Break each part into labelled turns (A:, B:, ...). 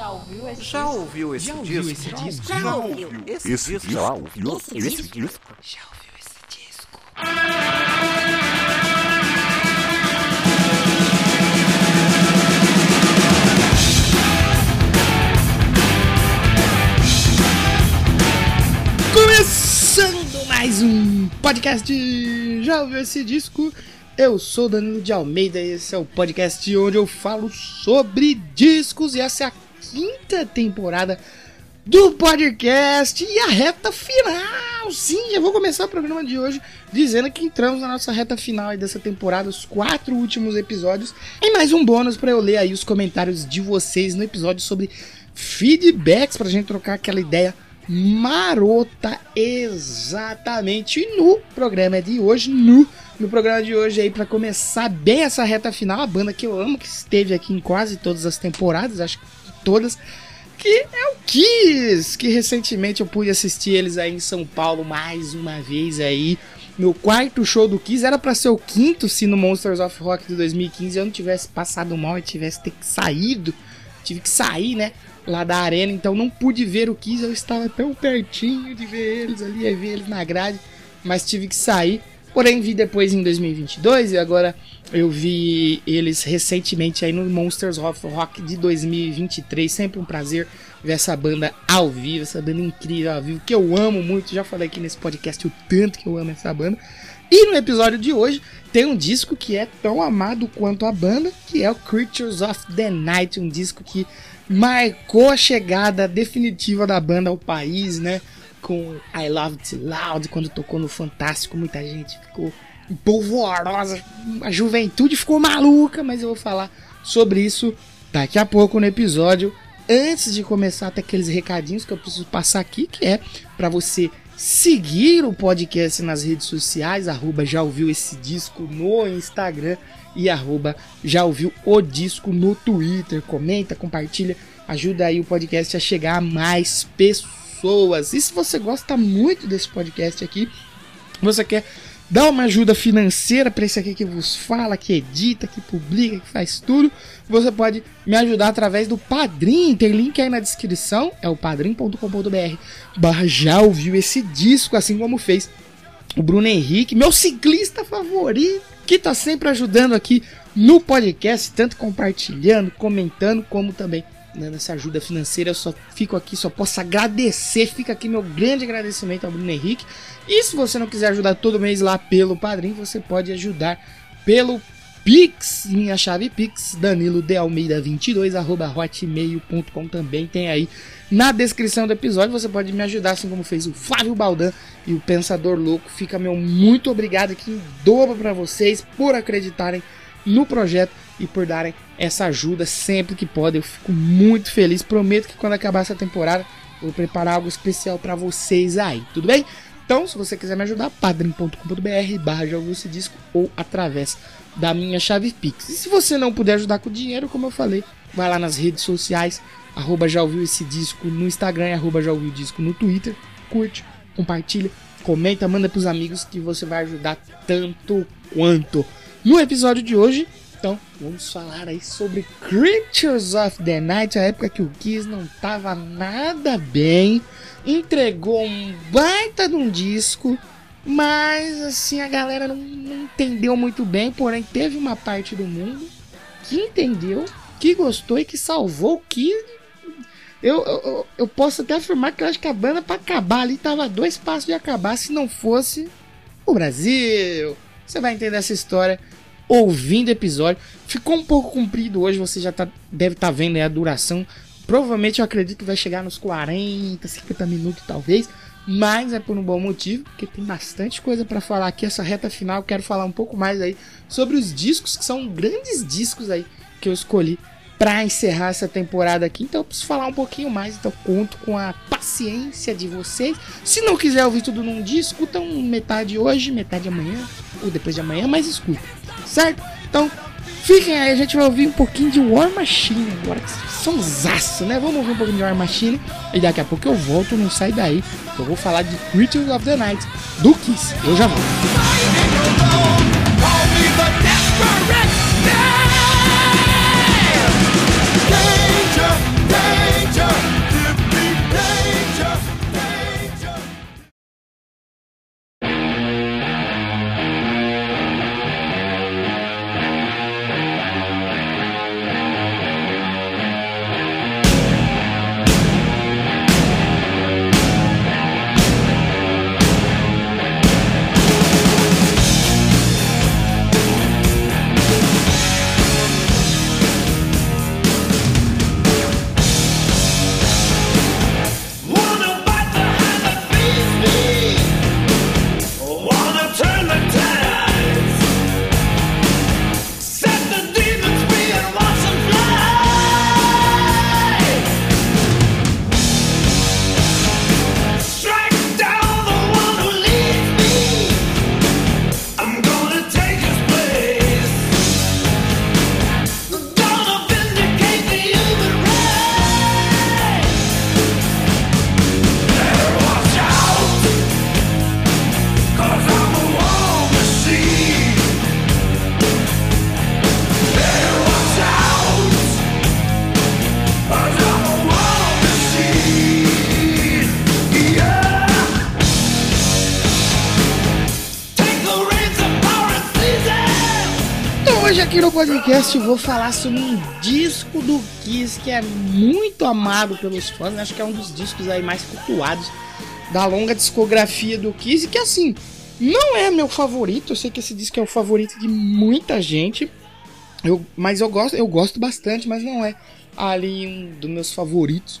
A: Já ouviu esse
B: Já
A: disco?
B: ouviu esse
C: Já
B: disco?
C: ouviu esse disco?
B: Já ouviu esse,
D: Esse
B: disco?
D: já ouviu
A: Esse
D: esse
A: disco?
D: disco?
C: Já ouviu esse disco? Começando mais um podcast de Já ouviu esse disco? Eu sou Danilo de Almeida e esse é o podcast onde eu falo sobre discos e essa é a quinta temporada do podcast e a reta final. Sim, já vou começar o programa de hoje dizendo que entramos na nossa reta final dessa temporada, os quatro últimos episódios, e mais um bônus para eu ler aí os comentários de vocês no episódio sobre feedbacks pra gente trocar aquela ideia marota exatamente E no programa de hoje, no no programa de hoje aí para começar bem essa reta final, a banda que eu amo que esteve aqui em quase todas as temporadas, acho que todas que é o Kiss, que recentemente eu pude assistir eles aí em São Paulo mais uma vez aí. Meu quarto show do Kiss era pra ser o quinto se no Monsters of Rock de 2015 eu não tivesse passado mal e tivesse ter que saído, tive que sair, né, lá da arena, então não pude ver o Kiss, eu estava tão pertinho de ver eles ali, ver eles na grade, mas tive que sair. Porém, vi depois em 2022 e agora eu vi eles recentemente aí no Monsters of Rock de 2023. Sempre um prazer ver essa banda ao vivo, essa banda incrível ao vivo, que eu amo muito. Já falei aqui nesse podcast o tanto que eu amo essa banda. E no episódio de hoje tem um disco que é tão amado quanto a banda, que é o Creatures of the Night, um disco que marcou a chegada definitiva da banda ao país, né? Com I Love It Loud, quando tocou no Fantástico, muita gente ficou polvorosa, a juventude ficou maluca, mas eu vou falar sobre isso daqui a pouco no episódio. Antes de começar, até aqueles recadinhos que eu preciso passar aqui, que é para você seguir o podcast nas redes sociais, arroba já ouviu esse disco no Instagram e arroba já ouviu o disco no Twitter. Comenta, compartilha, ajuda aí o podcast a chegar a mais pessoas. E se você gosta muito desse podcast aqui, você quer dar uma ajuda financeira para esse aqui que vos fala, que edita, que publica, que faz tudo, você pode me ajudar através do Padrim. Tem link aí na descrição, é o padrim.com.br. Barra já ouviu esse disco, assim como fez o Bruno Henrique, meu ciclista favorito, que tá sempre ajudando aqui no podcast, tanto compartilhando, comentando, como também essa ajuda financeira. Eu só fico aqui, só posso agradecer. Fica aqui meu grande agradecimento ao Bruno Henrique. E se você não quiser ajudar todo mês lá pelo Padrim, você pode ajudar pelo Pix, minha chave Pix, Danilo de Almeida 22 arroba hotmail.com também tem aí na descrição do episódio. Você pode me ajudar, assim como fez o Flávio Baldan e o Pensador Louco. Fica meu muito obrigado aqui em dobro para vocês por acreditarem no projeto e por darem essa ajuda sempre que podem. Eu fico muito feliz. Prometo que quando acabar essa temporada, vou preparar algo especial para vocês aí, tudo bem? Então, se você quiser me ajudar, padrim.com.br barra disco ou através da minha chave Pix. E se você não puder ajudar com dinheiro, como eu falei, vai lá nas redes sociais, arroba já ouviu esse disco no Instagram, arroba já ouviu disco no Twitter, curte, compartilha, comenta, manda pros amigos que você vai ajudar tanto quanto. No episódio de hoje, então, vamos falar aí sobre Creatures of the Night, a época que o Kiss não tava nada bem, entregou um baita de um disco, mas assim a galera não, não entendeu muito bem, porém teve uma parte do mundo que entendeu, que gostou e que salvou o Kiss. Eu, eu, eu posso até afirmar que eu acho que a banda para acabar ali tava dois passos de acabar se não fosse o Brasil. Você vai entender essa história ouvindo o episódio. Ficou um pouco comprido hoje, você já tá, deve estar tá vendo a duração. Provavelmente eu acredito que vai chegar nos 40, 50 minutos talvez. Mas é por um bom motivo, porque tem bastante coisa para falar aqui. Essa reta final, quero falar um pouco mais aí sobre os discos, que são grandes discos aí que eu escolhi para encerrar essa temporada aqui. Então eu preciso falar um pouquinho mais. Então conto com a paciência de vocês. Se não quiser ouvir tudo num dia, escuta um metade hoje, metade amanhã, ou depois de amanhã, mas escuta. Certo? Então fiquem aí, a gente vai ouvir um pouquinho de War Machine agora, que são zaço, né? Vamos ouvir um pouquinho de War Machine e daqui a pouco eu volto, não sai daí. Eu vou falar de Creatures of the Night do Kiss. Eu já volto. Aqui no podcast vou falar sobre um disco do Kiss que é muito amado pelos fãs, acho que é um dos discos aí mais cultuados da longa discografia do Kiss, que assim, não é meu favorito, eu sei que esse disco é o favorito de muita gente, eu, mas eu gosto, eu gosto bastante, mas não é ali um dos meus favoritos.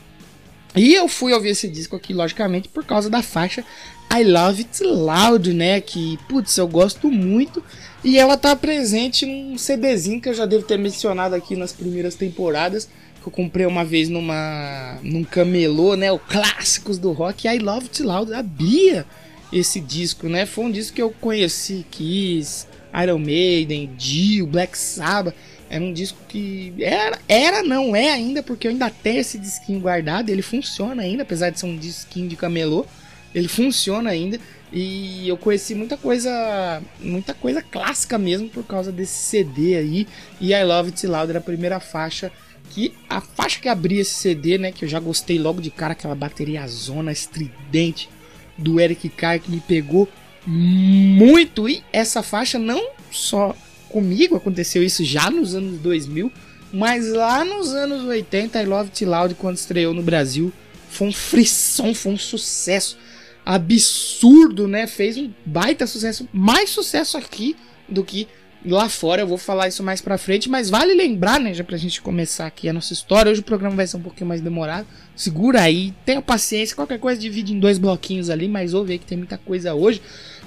C: E eu fui ouvir esse disco aqui, logicamente, por causa da faixa I Love It Loud, né? Que, putz, eu gosto muito. E ela tá presente num CDzinho que eu já devo ter mencionado aqui nas primeiras temporadas. Que eu comprei uma vez numa num camelô, né? O clássicos do rock. I Love It Loud abria esse disco, né? Foi um disco que eu conheci Kiss, Iron Maiden, Dio, Black Sabbath. Era um disco que era, era não é ainda, porque eu ainda tenho esse disquinho guardado. Ele funciona ainda, apesar de ser um disquinho de camelô. Ele funciona ainda. E eu conheci muita coisa, muita coisa clássica mesmo por causa desse CD aí. E I Love It Loud era a primeira faixa que a faixa que abria esse CD, né, que eu já gostei logo de cara, aquela bateria zona estridente do Eric Carr que me pegou muito e essa faixa não só comigo aconteceu isso já nos anos 2000, mas lá nos anos 80, I Love It Loud, quando estreou no Brasil, foi um frisson, foi um sucesso absurdo, né? Fez um baita sucesso, mais sucesso aqui do que lá fora. Eu vou falar isso mais pra frente, mas vale lembrar, né? Já pra gente começar aqui a nossa história. Hoje o programa vai ser um pouquinho mais demorado. Segura aí, tenha paciência. Qualquer coisa divide em dois bloquinhos ali, mas ouve aí que tem muita coisa hoje.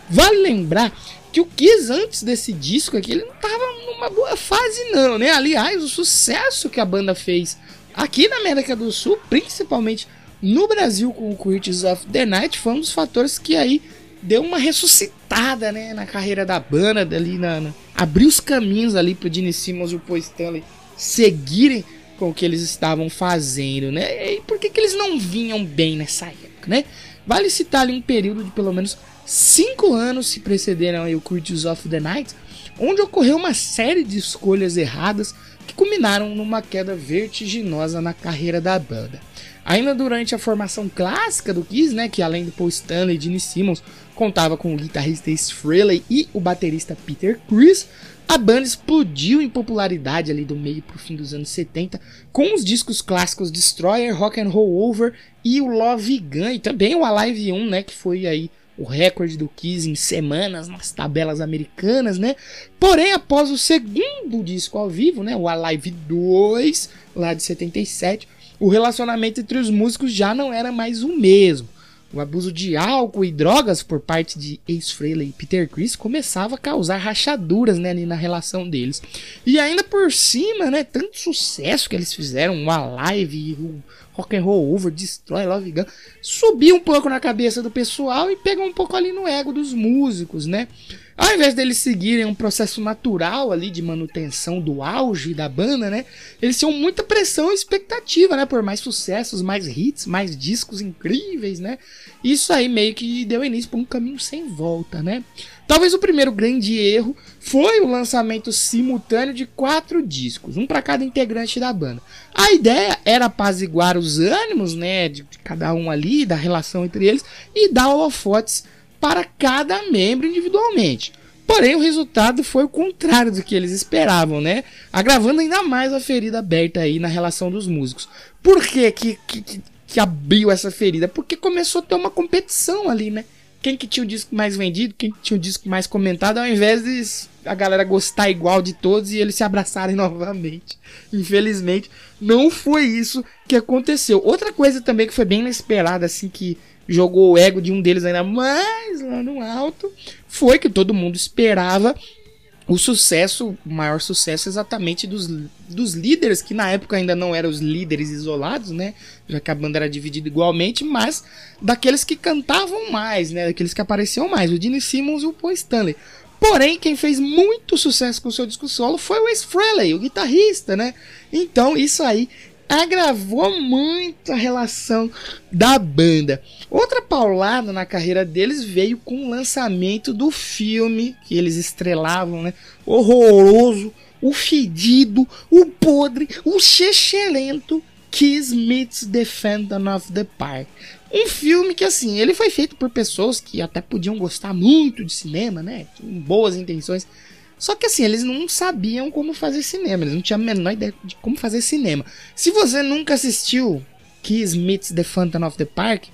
C: Vale lembrar que o Kiss antes desse disco aqui, ele não tava numa boa fase não, né? Aliás, o sucesso que a banda fez aqui na América do Sul, principalmente no Brasil com o Creatures of the Night, foi um dos fatores que aí deu uma ressuscitada, né, na carreira da banda, ali na, na abriu os caminhos ali pro Gene Simmons e o Paul Stanley seguirem com o que eles estavam fazendo, né? E por que, que eles não vinham bem nessa época, né? Vale citar ali um período de pelo menos cinco anos se precederam aí o Creatures of the Night, onde ocorreu uma série de escolhas erradas que culminaram numa queda vertiginosa na carreira da banda. Ainda durante a formação clássica do Kiss, né, que além do Paul Stanley e Gene Simmons contava com o guitarrista Ace Frehley e o baterista Peter Chris, a banda explodiu em popularidade ali do meio pro fim dos anos 70 com os discos clássicos Destroyer, Rock and Roll Over e o Love Gun e também o Alive 1, né, que foi aí o recorde do Kiss em semanas nas tabelas americanas, né? Porém, após o segundo disco ao vivo, né, o Alive 2, lá de 77, o relacionamento entre os músicos já não era mais o mesmo. O abuso de álcool e drogas por parte de Frehley e Peter Chris começava a causar rachaduras né, na relação deles. E ainda por cima, né, tanto sucesso que eles fizeram, o Alive, o Rock and Roll Over, Destroy Love Gun, subiu um pouco na cabeça do pessoal e pegou um pouco ali no ego dos músicos, né? Ao invés deles seguirem um processo natural ali de manutenção do auge da banda, né? Eles tinham muita pressão e expectativa, né? Por mais sucessos, mais hits, mais discos incríveis, né? Isso aí meio que deu início para um caminho sem volta, né? Talvez o primeiro grande erro foi o lançamento simultâneo de quatro discos, um para cada integrante da banda. A ideia era apaziguar os ânimos, né, de cada um ali, da relação entre eles e dar holofotes para cada membro individualmente. Porém, o resultado foi o contrário do que eles esperavam, né? Agravando ainda mais a ferida aberta aí na relação dos músicos. Por que que, que, que abriu essa ferida? Porque começou a ter uma competição ali, né? Quem que tinha o disco mais vendido, quem que tinha o disco mais comentado, ao invés de a galera gostar igual de todos e eles se abraçarem novamente. Infelizmente, não foi isso que aconteceu. Outra coisa também que foi bem inesperada, assim, que jogou o ego de um deles ainda mais lá no alto, foi que todo mundo esperava o sucesso, o maior sucesso exatamente dos, dos líderes, que na época ainda não eram os líderes isolados, né? Já que a banda era dividida igualmente, mas daqueles que cantavam mais, né? Daqueles que apareciam mais, o Gene Simmons e o Paul Stanley. Porém, quem fez muito sucesso com o seu disco solo foi o Ace Frehley, o guitarrista, né? Então, isso aí agravou muito a relação da banda. Outra paulada na carreira deles veio com o lançamento do filme que eles estrelavam, né? Horroroso, o fedido, o podre, o chechelento Kiss Meets the Phantom of the Park. Um filme que, assim, ele foi feito por pessoas que até podiam gostar muito de cinema, né? Com boas intenções. Só que assim, eles não sabiam como fazer cinema, eles não tinham a menor ideia de como fazer cinema. Se você nunca assistiu Kiss Meets the Phantom of the Park,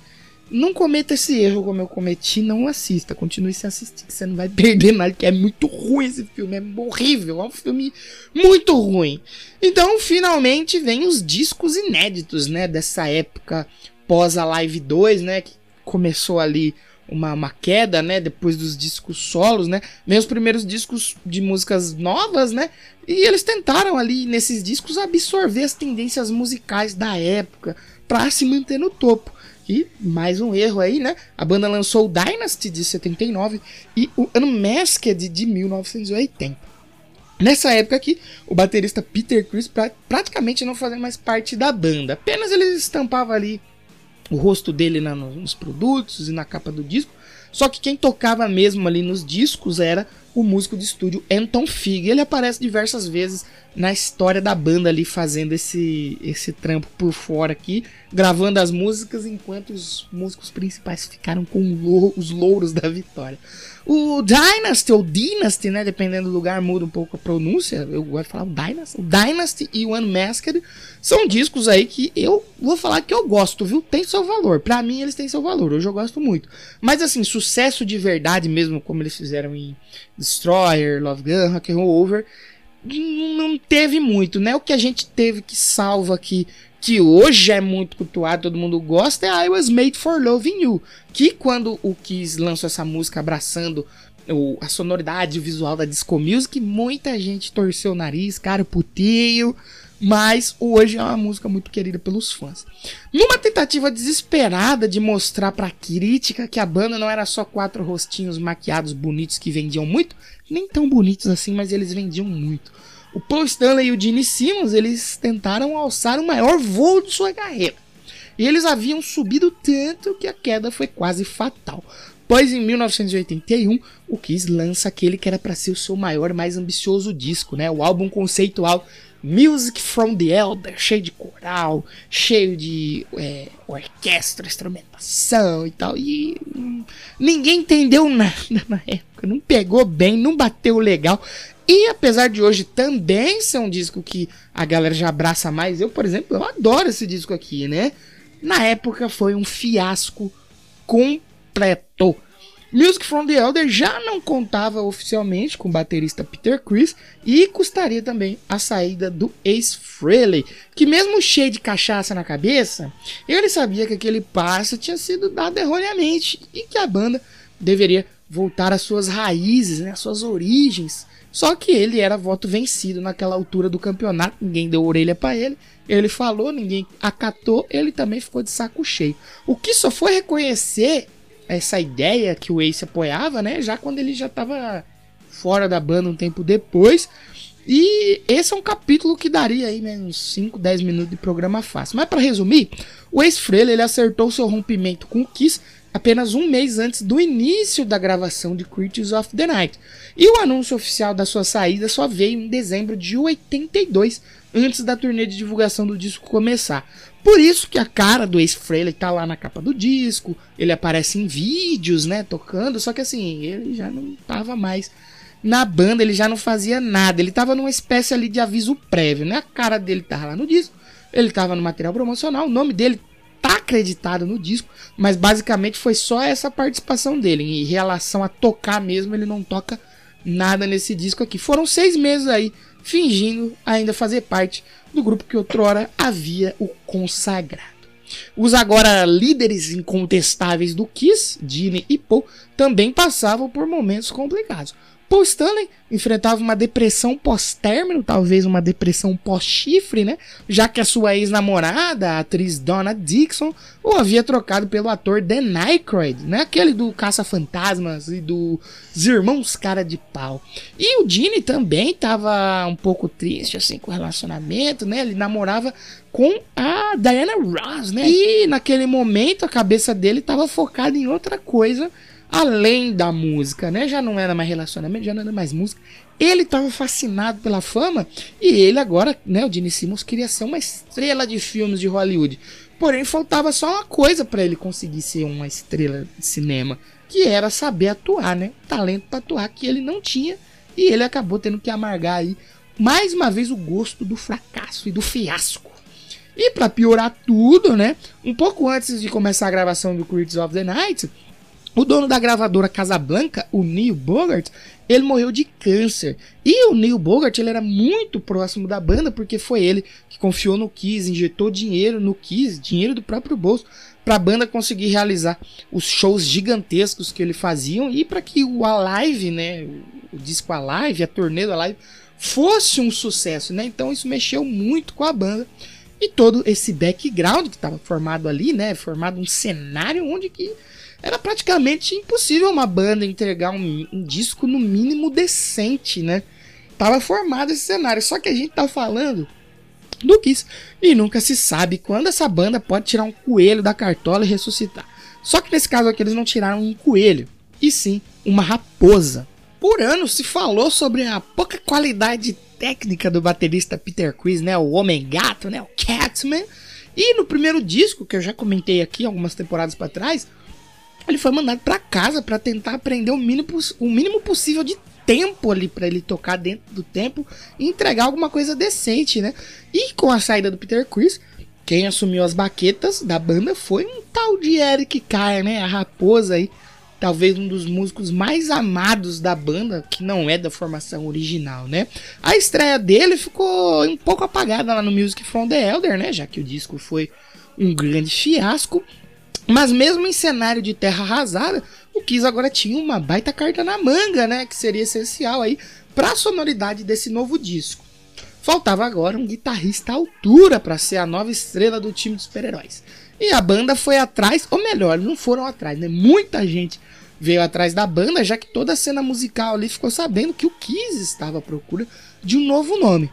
C: não cometa esse erro como eu cometi, não assista. Continue sem assistir, que você não vai perder nada, que é muito ruim esse filme, é horrível, é um filme muito ruim. Então, finalmente, vem os discos inéditos, né, dessa época pós a Live 2, né, que começou ali uma, uma queda, né, depois dos discos solos, né, os primeiros discos de músicas novas, né, e eles tentaram ali nesses discos absorver as tendências musicais da época para se manter no topo. E mais um erro aí, né? A banda lançou o Dynasty de 79 e o Unmasked de 1980. Nessa época aqui, o baterista Peter Chris pra, praticamente não fazia mais parte da banda. Apenas ele estampava ali o rosto dele na, nos produtos e na capa do disco. Só que quem tocava mesmo ali nos discos era o músico de estúdio Anton Fig. Ele aparece diversas vezes na história da banda ali fazendo esse esse trampo por fora aqui, gravando as músicas enquanto os músicos principais ficaram com os louros da vitória. O Dynasty, ou Dynasty, né? Dependendo do lugar, muda um pouco a pronúncia. Eu gosto de falar o Dynasty. O Dynasty e o Unmasked são discos aí que eu vou falar que eu gosto, viu? Tem seu valor. Pra mim, eles têm seu valor. Hoje eu gosto muito. Mas, assim, sucesso de verdade mesmo, como eles fizeram em Destroyer, Love Gun, Rock and Roll Over, não teve muito, né? O que a gente teve que salva aqui que hoje é muito cultuado, todo mundo gosta, é I Was Made for Loving You. Que quando o Kiss lançou essa música abraçando o, a sonoridade visual da disco music, muita gente torceu o nariz, cara, putinho. Mas hoje é uma música muito querida pelos fãs. Numa tentativa desesperada de mostrar pra crítica que a banda não era só quatro rostinhos maquiados bonitos que vendiam muito, nem tão bonitos assim, mas eles vendiam muito. O Paul Stanley e o Gene Simmons, eles tentaram alçar o maior voo de sua carreira. E eles haviam subido tanto que a queda foi quase fatal. Pois em 1981, o Kiss lança aquele que era para ser o seu maior, mais ambicioso disco, né? O álbum conceitual Music from the Elder, cheio de coral, cheio de é, orquestra, instrumentação e tal. E ninguém entendeu nada na época, não pegou bem, não bateu legal. E apesar de hoje também ser um disco que a galera já abraça mais, eu, por exemplo, eu adoro esse disco aqui, né? Na época foi um fiasco completo. Music from the Elder já não contava oficialmente com o baterista Peter Chris e custaria também a saída do Ace Frehley, que mesmo cheio de cachaça na cabeça, ele sabia que aquele passo tinha sido dado erroneamente e que a banda deveria voltar às suas raízes, né, às suas origens, só que ele era voto vencido naquela altura do campeonato, ninguém deu orelha para ele. Ele falou, ninguém acatou, ele também ficou de saco cheio. O que só foi reconhecer essa ideia que o Ace apoiava, né? Já quando ele já estava fora da banda um tempo depois. E esse é um capítulo que daria aí né, uns 5, 10 minutos de programa fácil. Mas para resumir, o Ace Frehley ele acertou seu rompimento com o Kiss apenas um mês antes do início da gravação de Creatures of the Night. E o anúncio oficial da sua saída só veio em dezembro de 82, antes da turnê de divulgação do disco começar. Por isso que a cara do Ace Frehley tá lá na capa do disco, ele aparece em vídeos, né, tocando, só que assim, ele já não tava mais na banda, ele já não fazia nada, ele tava numa espécie ali de aviso prévio, né? A cara dele tava lá no disco, ele tava no material promocional, o nome dele tá acreditado no disco, mas basicamente foi só essa participação dele. Em relação a tocar mesmo, ele não toca nada nesse disco aqui. Foram seis meses aí fingindo ainda fazer parte do grupo que outrora havia o consagrado. Os agora líderes incontestáveis do Kiss, Gene e Paul, também passavam por momentos complicados. Paul Stanley enfrentava uma depressão pós-término, talvez uma depressão pós-chifre, né? Já que a sua ex-namorada, a atriz Donna Dixon, o havia trocado pelo ator Dan Aykroyd, né? Aquele do Caça-Fantasmas e dos Irmãos Cara de Pau. E o Gene também estava um pouco triste, assim, com o relacionamento, né? Ele namorava com a Diana Ross, né? E naquele momento a cabeça dele estava focada em outra coisa além da música, né? Já não era mais relacionamento, já não era mais música. Ele estava fascinado pela fama e ele agora, né, o Gene Simmons queria ser uma estrela de filmes de Hollywood. Porém, faltava só uma coisa para ele conseguir ser uma estrela de cinema, que era saber atuar, né? Talento para atuar que ele não tinha e ele acabou tendo que amargar aí mais uma vez o gosto do fracasso e do fiasco. E para piorar tudo, né? Um pouco antes de começar a gravação do Creeds of the Night, o dono da gravadora Casablanca, o Neil Bogart, ele morreu de câncer. E o Neil Bogart ele era muito próximo da banda porque foi ele que confiou no Kiss, injetou dinheiro no Kiss, dinheiro do próprio bolso, para a banda conseguir realizar os shows gigantescos que ele faziam e para que o Alive, né, o disco Alive, a turnê do Alive fosse um sucesso, né? Então isso mexeu muito com a banda. E todo esse background que estava formado ali, né? Formado um cenário onde que era praticamente impossível uma banda entregar um, um, disco no mínimo decente, né? Tava formado esse cenário, só que a gente tá falando do Kiss e nunca se sabe quando essa banda pode tirar um coelho da cartola e ressuscitar. Só que nesse caso aqui eles não tiraram um coelho, e sim uma raposa. Por anos se falou sobre a pouca qualidade técnica do baterista Peter Chris, né, o Homem Gato, né, o Catman. E no primeiro disco, que eu já comentei aqui algumas temporadas para trás, ele foi mandado para casa para tentar aprender o mínimo, o mínimo possível de tempo ali para ele tocar dentro do tempo e entregar alguma coisa decente, né? E com a saída do Peter Chris, quem assumiu as baquetas da banda foi um tal de Eric Carr, né? A raposa aí talvez um dos músicos mais amados da banda, que não é da formação original, né? A estreia dele ficou um pouco apagada lá no Music from the Elder, né? Já que o disco foi um grande fiasco. Mas mesmo em cenário de terra arrasada, o Kiss agora tinha uma baita carta na manga, né? Que seria essencial aí para a sonoridade desse novo disco. Faltava agora um guitarrista à altura para ser a nova estrela do time de super-heróis. E a banda foi atrás, ou melhor, não foram atrás, né? Muita gente veio atrás da banda, já que toda a cena musical ali ficou sabendo que o Kiss estava à procura de um novo nome.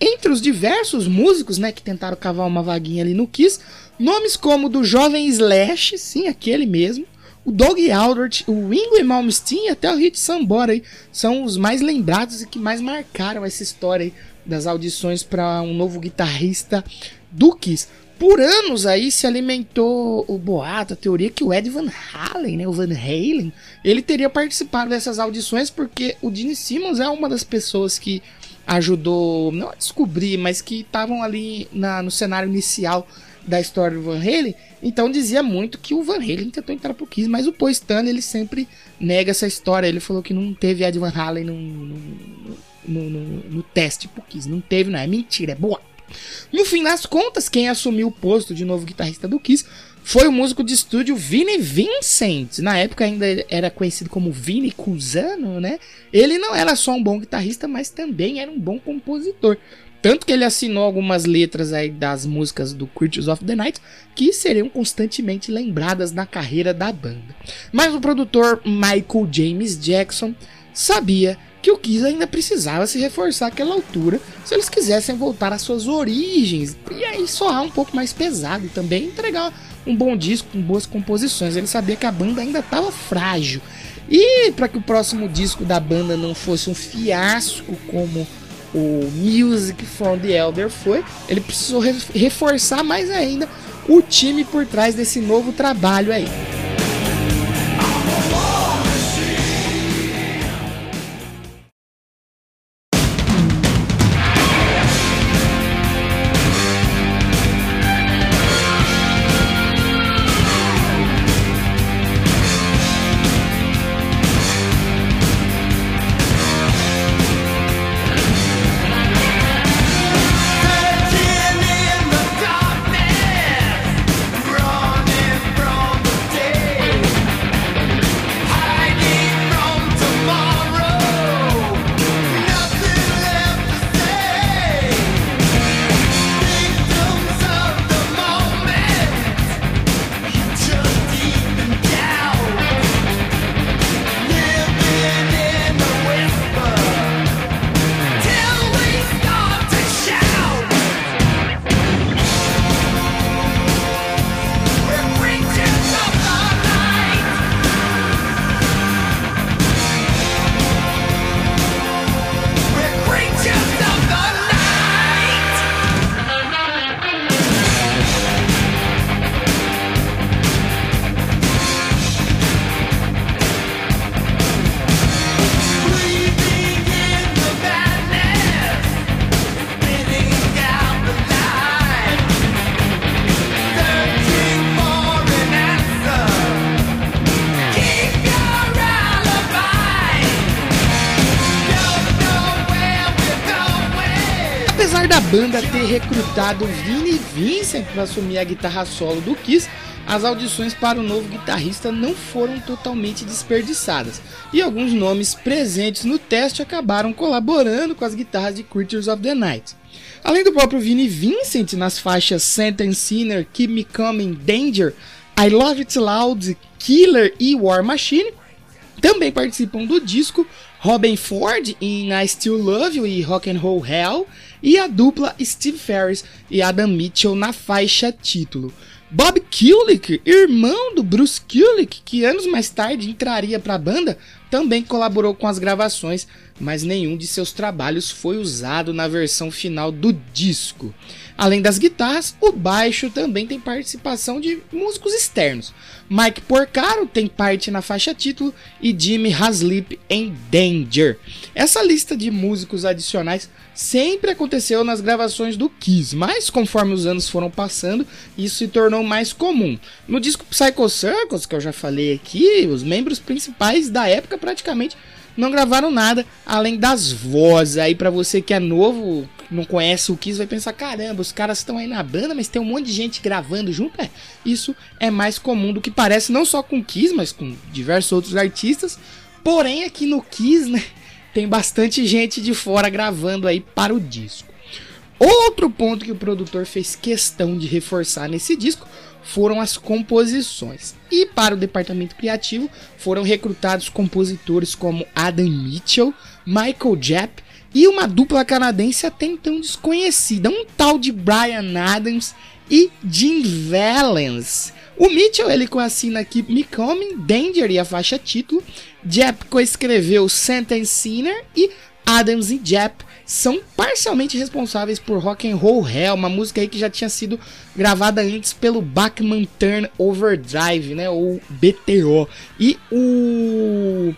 C: Entre os diversos músicos, né, que tentaram cavar uma vaguinha ali no Kiss, nomes como do jovem Slash, sim, aquele mesmo, o Doug Aldrich, o Ingo Malmsteen e até o Hit Sambora aí, são os mais lembrados e que mais marcaram essa história aí das audições para um novo guitarrista do Kiss. Por anos aí se alimentou o boato, a teoria que o Ed Van Halen, né, o Van Halen, ele teria participado dessas audições porque o Gene Simmons é uma das pessoas que ajudou, não a descobrir, mas que estavam ali na, no cenário inicial da história do Van Halen. Então dizia muito que o Van Halen tentou entrar pro Kiss, mas o Paul Stanley ele sempre nega essa história. Ele falou que não teve Ed Van Halen no, no, no, no teste pro Kiss. Não teve, não. É mentira, é boa. No fim das contas, quem assumiu o posto de novo guitarrista do Kiss foi o músico de estúdio Vinnie Vincent. Na época ainda era conhecido como Vinnie Cusano, né? Ele não era só um bom guitarrista, mas também era um bom compositor. Tanto que ele assinou algumas letras aí das músicas do Creatures of the Night que seriam constantemente lembradas na carreira da banda. Mas o produtor Michael James Jackson sabia que o Kiss ainda precisava se reforçar àquela altura se eles quisessem voltar às suas origens e aí soar um pouco mais pesado e também entregar um bom disco com boas composições. Ele sabia que a banda ainda estava frágil e para que o próximo disco da banda não fosse um fiasco como o Music from the Elder foi, ele precisou reforçar mais ainda o time por trás desse novo trabalho aí. Banda ter recrutado Vinnie Vincent para assumir a guitarra solo do Kiss, as audições para o novo guitarrista não foram totalmente desperdiçadas, e alguns nomes presentes no teste acabaram colaborando com as guitarras de Creatures of the Night. Além do próprio Vinnie Vincent nas faixas Sentence Sinner, Keep Me Coming, Danger, I Love It Loud, Killer e War Machine, também participam do disco Robin Ford em I Still Love You e Rock and Roll Hell e a dupla Steve Ferris e Adam Mitchell na faixa título. Bob Kulick, irmão do Bruce Kulick, que anos mais tarde entraria para a banda, também colaborou com as gravações, mas nenhum de seus trabalhos foi usado na versão final do disco. Além das guitarras, o baixo também tem participação de músicos externos. Mike Porcaro tem parte na faixa título e Jimmy Haslip em Danger. Essa lista de músicos adicionais sempre aconteceu nas gravações do Kiss, mas conforme os anos foram passando, isso se tornou mais comum. No disco Psycho Circus, que eu já falei aqui, os membros principais da época praticamente não gravaram nada além das vozes. Aí para você que é novo, não conhece o Kiss, vai pensar: caramba, os caras estão aí na banda, mas tem um monte de gente gravando junto. É, isso é mais comum do que parece, não só com o Kiss, mas com diversos outros artistas. Porém, aqui no Kiss, né, tem bastante gente de fora gravando aí para o disco. Outro ponto que o produtor fez questão de reforçar nesse disco foram as composições. E para o departamento criativo foram recrutados compositores como Adam Mitchell, Michael Japp e uma dupla canadense até então desconhecida, um tal de Brian Adams e Jim Valens. O Mitchell ele coassina aqui Me Coming, Danger e a faixa título. Japp coescreveu Sentence Sinner e Adams e Japp são parcialmente responsáveis por Rock and Roll Hell, uma música aí que já tinha sido gravada antes pelo Bachman Turn Overdrive, né, ou BTO. E o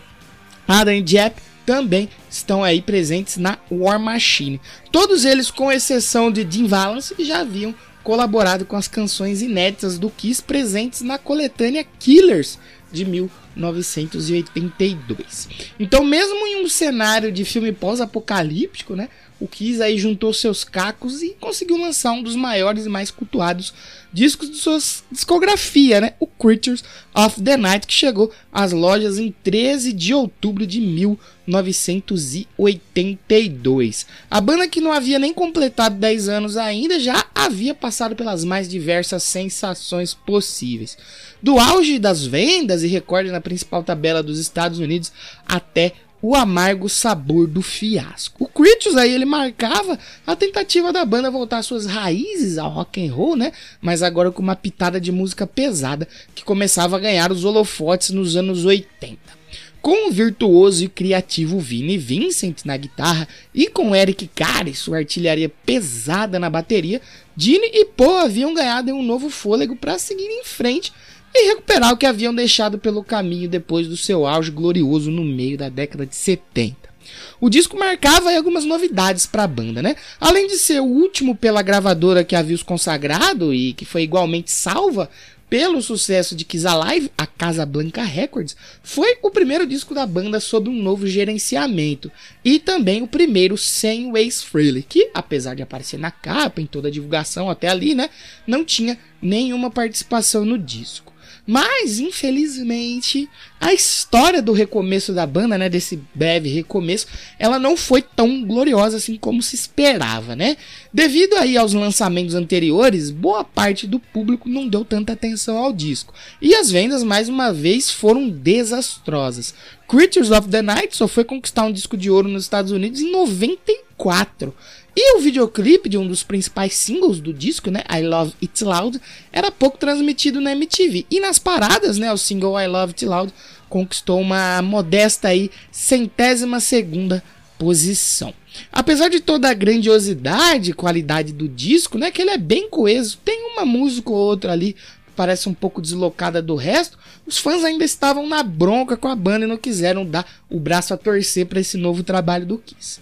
C: Adam Japp também estão aí presentes na War Machine. Todos eles, com exceção de Jim Valance, já haviam colaborado com as canções inéditas do Kiss presentes na coletânea Killers de 1982. Então, mesmo em um cenário de filme pós-apocalíptico, né, o Kiss aí juntou seus cacos e conseguiu lançar um dos maiores e mais cultuados discos de sua discografia, né, o Creatures of the Night, que chegou às lojas em 13 de outubro de 1982. A banda que não havia nem completado 10 anos ainda já havia passado pelas mais diversas sensações possíveis. Do auge das vendas e recorde na principal tabela dos Estados Unidos até o amargo sabor do fiasco. O Creatures aí ele marcava a tentativa da banda voltar às suas raízes ao rock and roll, né? Mas agora com uma pitada de música pesada que começava a ganhar os holofotes nos anos 80. Com o virtuoso e criativo Vinnie Vincent na guitarra e com Eric Carey, sua artilharia pesada na bateria, Gene e Paul haviam ganhado um novo fôlego para seguir em frente e recuperar o que haviam deixado pelo caminho depois do seu auge glorioso no meio da década de 70. O disco marcava algumas novidades para a banda, né? Além de ser o último pela gravadora que havia os consagrado e que foi igualmente salva pelo sucesso de Kiss Alive, a Casa Blanca Records, foi o primeiro disco da banda sob um novo gerenciamento e também o primeiro sem Waze Frehley, que apesar de aparecer na capa, em toda a divulgação até ali, né, não tinha nenhuma participação no disco. Mas, infelizmente, a história do recomeço da banda, né, desse breve recomeço, ela não foi tão gloriosa assim como se esperava, né? Devido aí aos lançamentos anteriores, boa parte do público não deu tanta atenção ao disco. E as vendas, mais uma vez, foram desastrosas. Creatures of the Night só foi conquistar um disco de ouro nos Estados Unidos em 94. E o videoclipe de um dos principais singles do disco, né, I Love It Loud, era pouco transmitido na MTV. E nas paradas, né, o single I Love It Loud conquistou uma modesta aí centésima segunda posição. Apesar de toda a grandiosidade e qualidade do disco, né, que ele é bem coeso, tem uma música ou outra ali que parece um pouco deslocada do resto, os fãs ainda estavam na bronca com a banda e não quiseram dar o braço a torcer para esse novo trabalho do Kiss.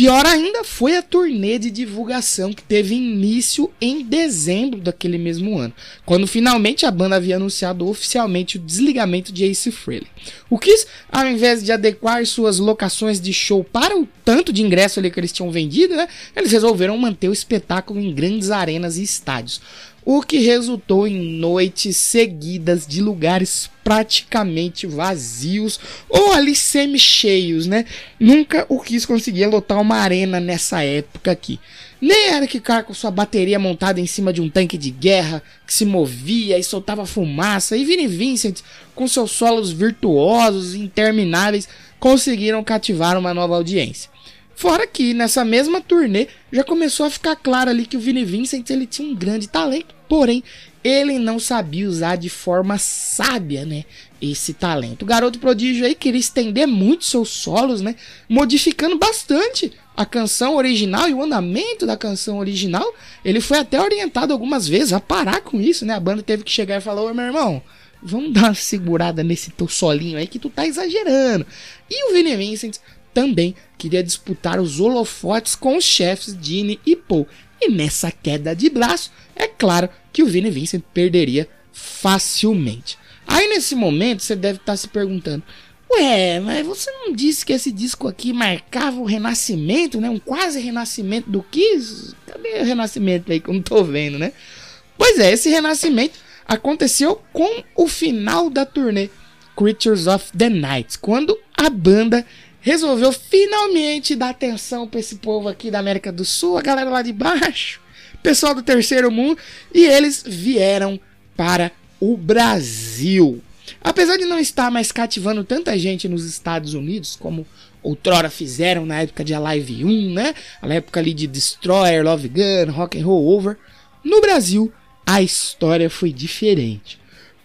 C: Pior ainda foi a turnê de divulgação que teve início em dezembro daquele mesmo ano, quando finalmente a banda havia anunciado oficialmente o desligamento de Ace Frehley. O Kiss, ao invés de adequar suas locações de show para o tanto de ingresso ali que eles tinham vendido, né, eles resolveram manter o espetáculo em grandes arenas e estádios, o que resultou em noites seguidas de lugares praticamente vazios ou ali semi-cheios, né? Nunca o quis conseguir lotar uma arena nessa época aqui. Nem era que cara com sua bateria montada em cima de um tanque de guerra que se movia e soltava fumaça, e Vinnie Vincent, com seus solos virtuosos e intermináveis, conseguiram cativar uma nova audiência. Fora que nessa mesma turnê já começou a ficar claro ali que o Vini Vincent ele tinha um grande talento, porém ele não sabia usar de forma sábia, né, esse talento. O garoto prodígio aí queria estender muito seus solos, né, modificando bastante a canção original e o andamento da canção original. Ele foi até orientado algumas vezes a parar com isso, né? A banda teve que chegar e falar: "Ô, meu irmão, vamos dar uma segurada nesse teu solinho aí que tu tá exagerando". E o Vini Vincent também queria disputar os holofotes com os chefes Gene e Paul. E nessa queda de braço, é claro que o Vini Vincent perderia facilmente. Aí nesse momento você deve estar se perguntando: Ué, mas você não disse que esse disco aqui marcava o renascimento, né? Um quase renascimento do Kiss? Cadê o renascimento aí que eu não tô vendo, né? Pois é, esse renascimento aconteceu com o final da turnê Creatures of the Night, quando a banda resolveu finalmente dar atenção para esse povo aqui da América do Sul, a galera lá de baixo, pessoal do terceiro mundo, e eles vieram para o Brasil. Apesar de não estar mais cativando tanta gente nos Estados Unidos, como outrora fizeram na época de Alive 1, né? Na época ali de Destroyer, Love Gun, Rock and Roll Over, no Brasil a história foi diferente.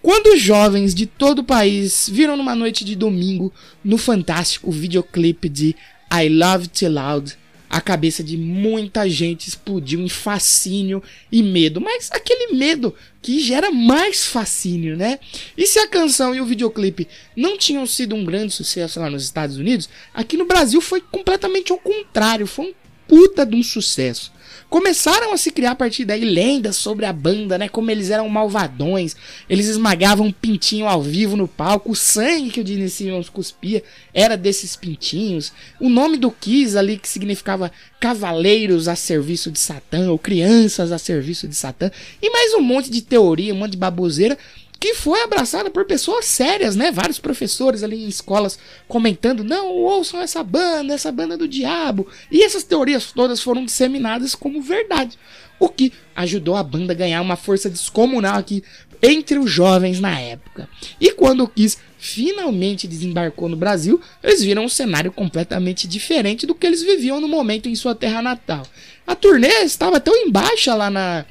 C: Quando jovens de todo o país viram numa noite de domingo no fantástico videoclipe de I Love Too Loud, a cabeça de muita gente explodiu em fascínio e medo, mas aquele medo que gera mais fascínio, né? E se a canção e o videoclipe não tinham sido um grande sucesso lá nos Estados Unidos, aqui no Brasil foi completamente ao contrário, foi um puta de um sucesso. Começaram a se criar a partir daí lendas sobre a banda, né? Como eles eram malvadões, eles esmagavam pintinho ao vivo no palco, o sangue que o Gene Simmons cuspia era desses pintinhos. O nome do Kiss ali, que significava cavaleiros a serviço de Satã, ou crianças a serviço de Satã, e mais um monte de teoria, um monte de baboseira que foi abraçada por pessoas sérias, né? Vários professores ali em escolas comentando: não, ouçam essa banda, essa banda do diabo. E essas teorias todas foram disseminadas como verdade, o que ajudou a banda a ganhar uma força descomunal aqui entre os jovens na época. E quando o Kiss finalmente desembarcou no Brasil, eles viram um cenário completamente diferente do que eles viviam no momento em sua terra natal. A turnê estava tão em baixa lá na,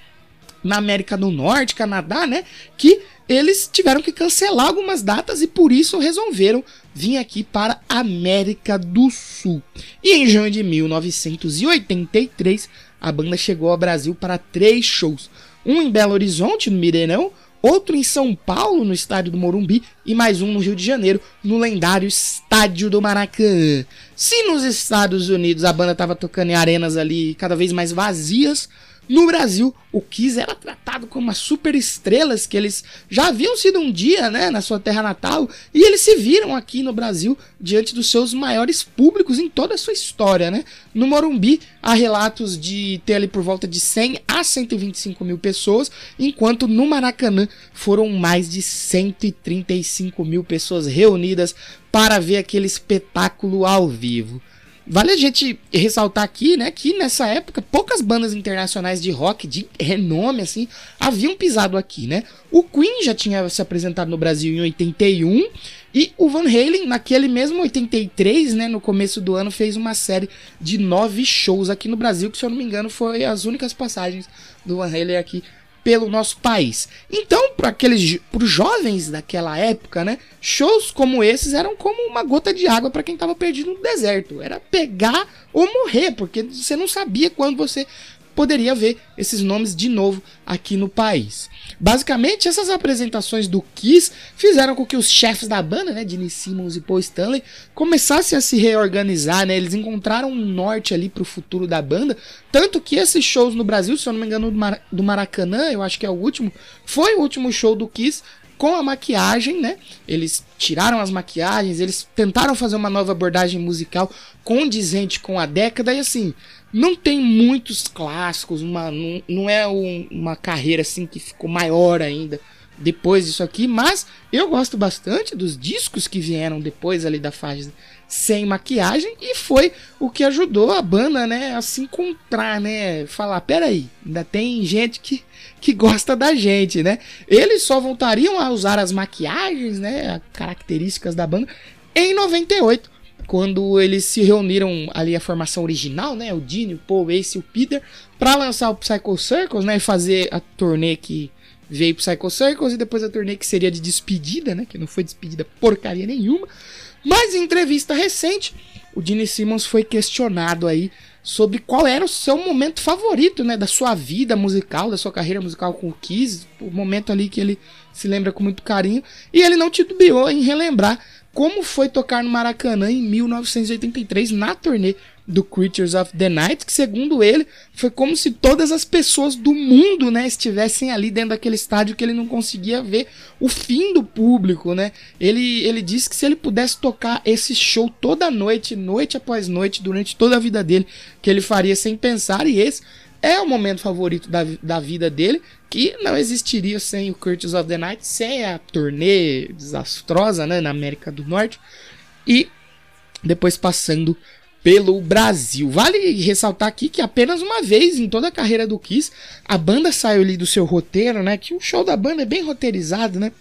C: na América do Norte, Canadá, né? Que eles tiveram que cancelar algumas datas e por isso resolveram vir aqui para a América do Sul. E em junho de 1983, a banda chegou ao Brasil para três shows: um em Belo Horizonte, no Mineirão, outro em São Paulo, no estádio do Morumbi, e mais um no Rio de Janeiro, no lendário Estádio do Maracanã. Se nos Estados Unidos a banda estava tocando em arenas ali cada vez mais vazias, no Brasil, o Kiss era tratado como uma super estrelas que eles já haviam sido um dia, né, na sua terra natal, e eles se viram aqui no Brasil diante dos seus maiores públicos em toda a sua história, né? No Morumbi, há relatos de ter ali por volta de 100 a 125 mil pessoas, enquanto no Maracanã foram mais de 135 mil pessoas reunidas para ver aquele espetáculo ao vivo. Vale a gente ressaltar aqui, né, que nessa época poucas bandas internacionais de rock de renome assim haviam pisado aqui, né? O Queen já tinha se apresentado no Brasil em 81 e o Van Halen naquele mesmo 83, né, no começo do ano fez uma série de nove shows aqui no Brasil, que se eu não me engano foi as únicas passagens do Van Halen aqui pelo nosso país. Então, para aqueles para os jovens daquela época, né, shows como esses eram como uma gota de água para quem estava perdido no deserto. Era pegar ou morrer, porque você não sabia quando você poderia ver esses nomes de novo aqui no país. Basicamente, essas apresentações do Kiss fizeram com que os chefes da banda, né, Gene Simmons e Paul Stanley, começassem a se reorganizar, né? Eles encontraram um norte ali pro futuro da banda, tanto que esses shows no Brasil, se eu não me engano, do Maracanã, eu acho que é o último, foi o último show do Kiss com a maquiagem, né? Eles tiraram as maquiagens, eles tentaram fazer uma nova abordagem musical condizente com a década e assim, não tem muitos clássicos, uma, não, não é um, uma carreira assim que ficou maior ainda depois disso aqui, mas eu gosto bastante dos discos que vieram depois ali da fase sem maquiagem e foi o que ajudou a banda, né, a se encontrar, né, falar, peraí, ainda tem gente que, que gosta da gente, né? Eles só voltariam a usar as maquiagens, né, características da banda em 98, quando eles se reuniram ali a formação original, né, o Dini, o Paul, o Ace e o Peter, para lançar o Psycho Circles, né, e fazer a turnê que veio Psycho Circles e depois a turnê que seria de despedida, né, que não foi despedida porcaria nenhuma. Mas em entrevista recente, o Gene Simmons foi questionado aí sobre qual era o seu momento favorito, né, da sua vida musical, da sua carreira musical com o Kiss, o momento ali que ele se lembra com muito carinho, e ele não titubeou em relembrar como foi tocar no Maracanã em 1983 na turnê do Creatures of the Night, que segundo ele foi como se todas as pessoas do mundo, né, estivessem ali dentro daquele estádio que ele não conseguia ver o fim do público, né? Ele ele disse que se ele pudesse tocar esse show toda noite, noite após noite, durante toda a vida dele, que ele faria sem pensar e esse é o momento favorito da, da vida dele, que não existiria sem o Curtis of the Night, sem a turnê desastrosa né, na América do Norte, e depois passando pelo Brasil. Vale ressaltar aqui que apenas uma vez em toda a carreira do Kiss, a banda saiu ali do seu roteiro, né? Que o show da banda é bem roteirizado, né?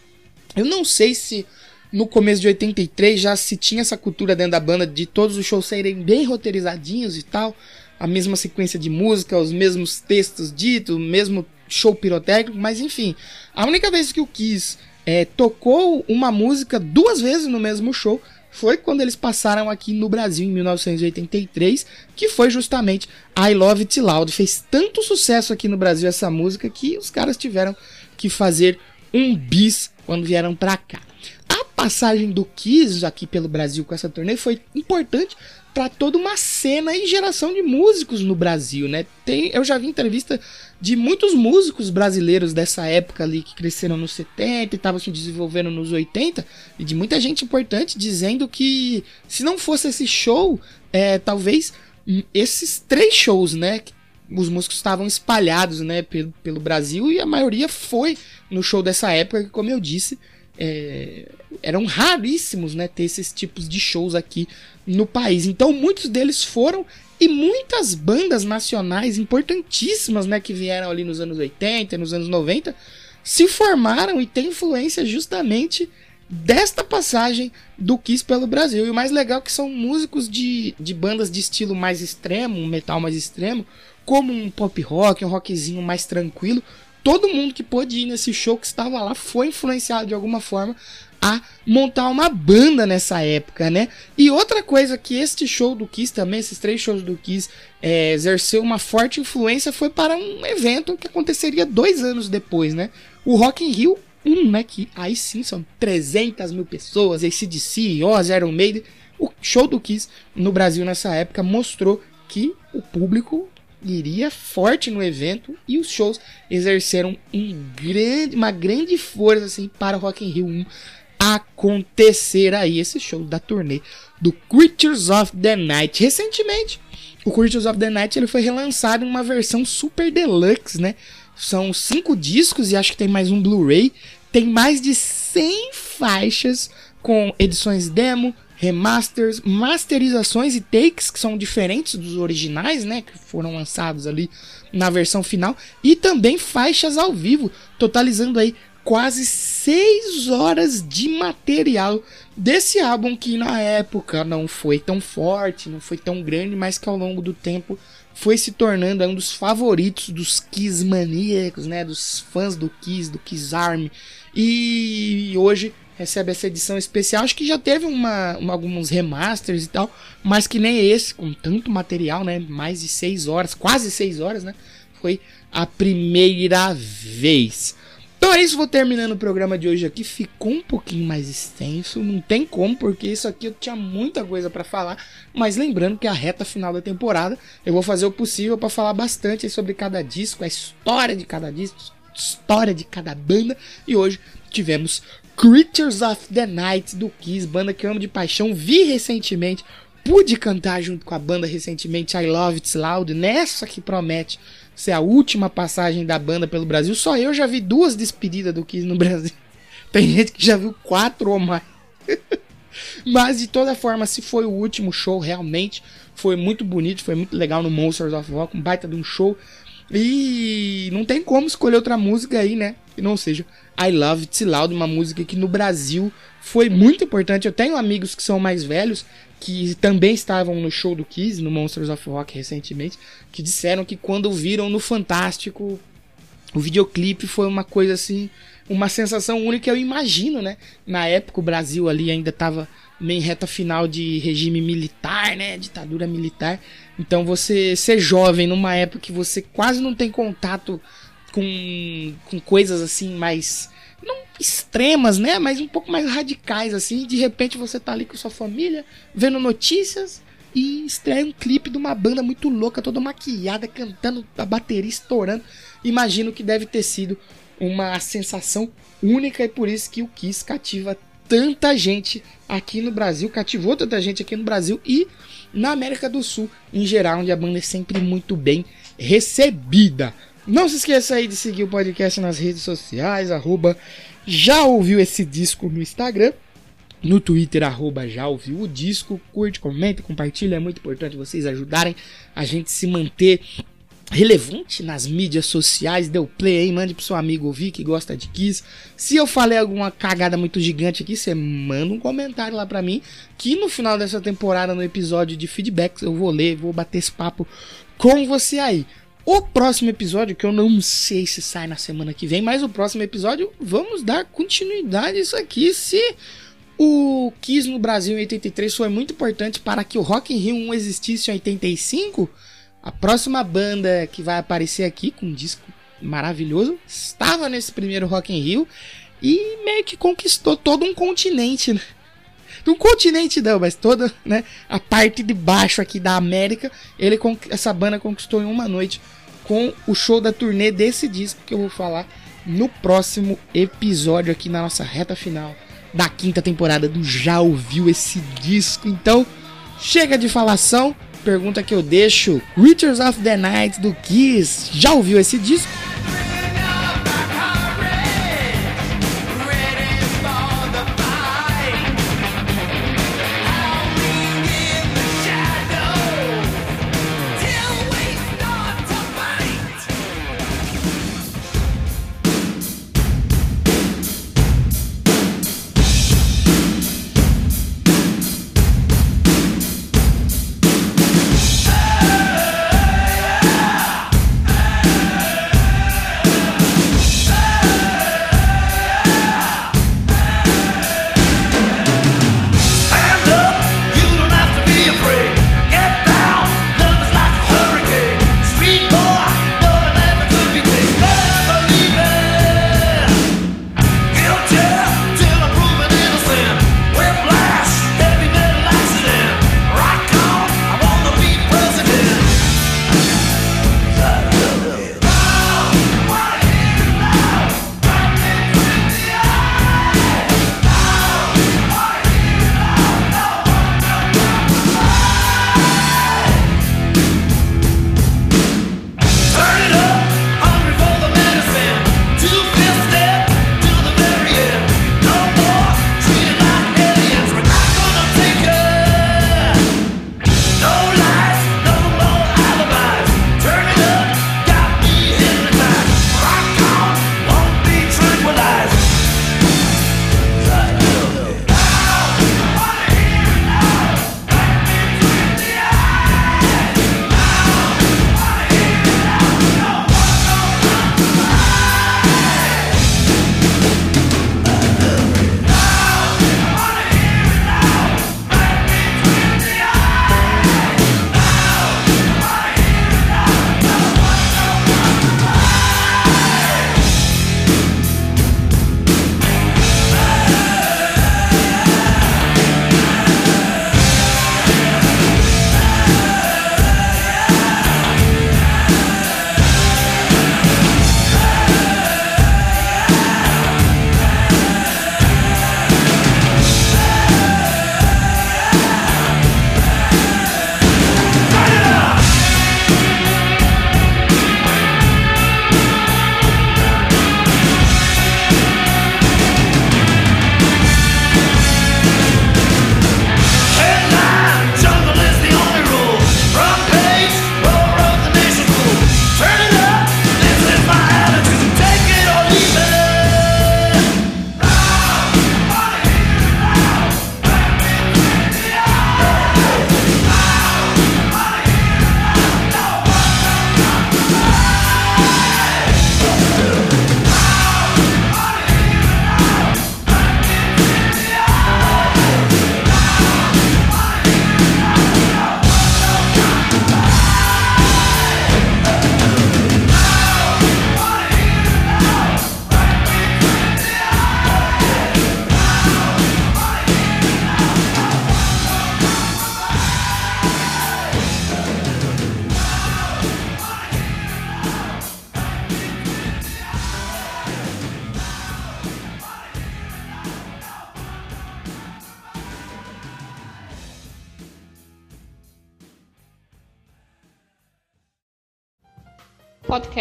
C: Eu não sei se no começo de 83 já se tinha essa cultura dentro da banda de todos os shows serem bem roteirizadinhos e tal a mesma sequência de música, os mesmos textos ditos, o mesmo show pirotécnico, mas enfim, a única vez que o Kiss é, tocou uma música duas vezes no mesmo show foi quando eles passaram aqui no Brasil em 1983, que foi justamente I Love It Loud. Fez tanto sucesso aqui no Brasil essa música que os caras tiveram que fazer um bis quando vieram pra cá. A passagem do Kiss aqui pelo Brasil com essa turnê foi importante para toda uma cena e geração de músicos no Brasil, né? Tem, eu já vi entrevista de muitos músicos brasileiros dessa época ali que cresceram nos 70 e estavam se desenvolvendo nos 80 e de muita gente importante dizendo que se não fosse esse show, é, talvez esses três shows, né? Os músicos estavam espalhados, né, pelo, pelo Brasil e a maioria foi no show dessa época, que, como eu disse, é, eram raríssimos, né, ter esses tipos de shows aqui no país. Então muitos deles foram e muitas bandas nacionais importantíssimas, né, que vieram ali nos anos 80, nos anos 90, se formaram e têm influência justamente desta passagem do Kiss pelo Brasil. E o mais legal é que são músicos de, de bandas de estilo mais extremo, um metal mais extremo, como um pop rock, um rockzinho mais tranquilo. Todo mundo que pôde ir nesse show que estava lá foi influenciado de alguma forma a montar uma banda nessa época, né? E outra coisa que este show do Kiss também, esses três shows do Kiss, é, exerceu uma forte influência foi para um evento que aconteceria dois anos depois, né? O Rock in Rio 1, né? Que aí sim são 300 mil pessoas, ACDC, Ozzy, Iron Maiden. O show do Kiss no Brasil nessa época mostrou que o público iria forte no evento e os shows exerceram um grande, uma grande força assim, para o Rock in Rio 1 acontecer aí esse show da turnê do Creatures of the Night. Recentemente, o Creatures of the Night ele foi relançado em uma versão super deluxe, né? São cinco discos e acho que tem mais um Blu-ray. Tem mais de 100 faixas com edições demo, remasters, masterizações e takes que são diferentes dos originais, né, que foram lançados ali na versão final, e também faixas ao vivo, totalizando aí quase 6 horas de material desse álbum que na época não foi tão forte, não foi tão grande, mas que ao longo do tempo foi se tornando um dos favoritos dos Kiss maníacos, né, dos fãs do Kiss, do Kiss Army. E hoje recebe essa edição especial. Acho que já teve uma, uma, alguns remasters e tal, mas que nem esse, com tanto material, né? Mais de 6 horas, quase 6 horas, né? foi a primeira vez. Então é isso, vou terminando o programa de hoje aqui. Ficou um pouquinho mais extenso, não tem como, porque isso aqui eu tinha muita coisa para falar. Mas lembrando que a reta final da temporada, eu vou fazer o possível para falar bastante sobre cada disco, a história de cada disco, história de cada banda. E hoje tivemos Creatures of the Night do Kiss, banda que eu amo de paixão. Vi recentemente, pude cantar junto com a banda recentemente I Love It's Loud, nessa que promete ser a última passagem da banda pelo Brasil. Só eu já vi duas despedidas do Kiss no Brasil. Tem gente que já viu quatro ou mais. Mas de toda forma, se foi o último show, realmente foi muito bonito, foi muito legal no Monsters of Rock, um baita de um show. E não tem como escolher outra música aí, né? Que não seja I Love It's Loud, uma música que no Brasil foi muito importante. Eu tenho amigos que são mais velhos que também estavam no show do Kiss, no Monsters of Rock recentemente, que disseram que quando viram no Fantástico o videoclipe foi uma coisa assim, uma sensação única, eu imagino, né? Na época o Brasil ali ainda estava meio reta final de regime militar, né? Ditadura militar. Então você ser jovem numa época que você quase não tem contato com, com coisas assim mais não extremas, né? Mas um pouco mais radicais, assim. De repente você tá ali com sua família, vendo notícias e estreia um clipe de uma banda muito louca, toda maquiada, cantando, a bateria estourando. Imagino que deve ter sido uma sensação única e por isso que o Kiss cativa tanta gente aqui no Brasil, cativou tanta gente aqui no Brasil e na América do Sul em geral, onde a banda é sempre muito bem recebida. Não se esqueça aí de seguir o podcast nas redes sociais, arroba já ouviu esse disco no Instagram, no Twitter, arroba já ouviu o disco, curte, comenta, compartilha, é muito importante vocês ajudarem a gente se manter relevante nas mídias sociais, deu play aí, mande pro seu amigo ouvir que gosta de Kiss. Se eu falei alguma cagada muito gigante aqui, você manda um comentário lá pra mim, que no final dessa temporada, no episódio de feedbacks, eu vou ler, vou bater esse papo com você aí. O próximo episódio, que eu não sei se sai na semana que vem, mas o próximo episódio vamos dar continuidade a isso aqui. Se o Kiss no Brasil em 83 foi muito importante para que o Rock in Rio 1 existisse em 85, a próxima banda que vai aparecer aqui com um disco maravilhoso estava nesse primeiro Rock in Rio e meio que conquistou todo um continente, né? Um continente não, mas toda né, a parte de baixo aqui da América, ele essa banda conquistou em uma noite com o show da turnê desse disco que eu vou falar no próximo episódio aqui na nossa reta final da quinta temporada do Já Ouviu Esse Disco. Então, chega de falação, pergunta que eu deixo, Creatures of the Night do Kiss, já ouviu esse disco?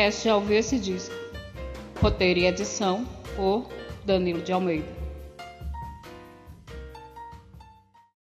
A: Podcast Já Ouviu Esse Disco. Roteiro e edição por Danilo de Almeida.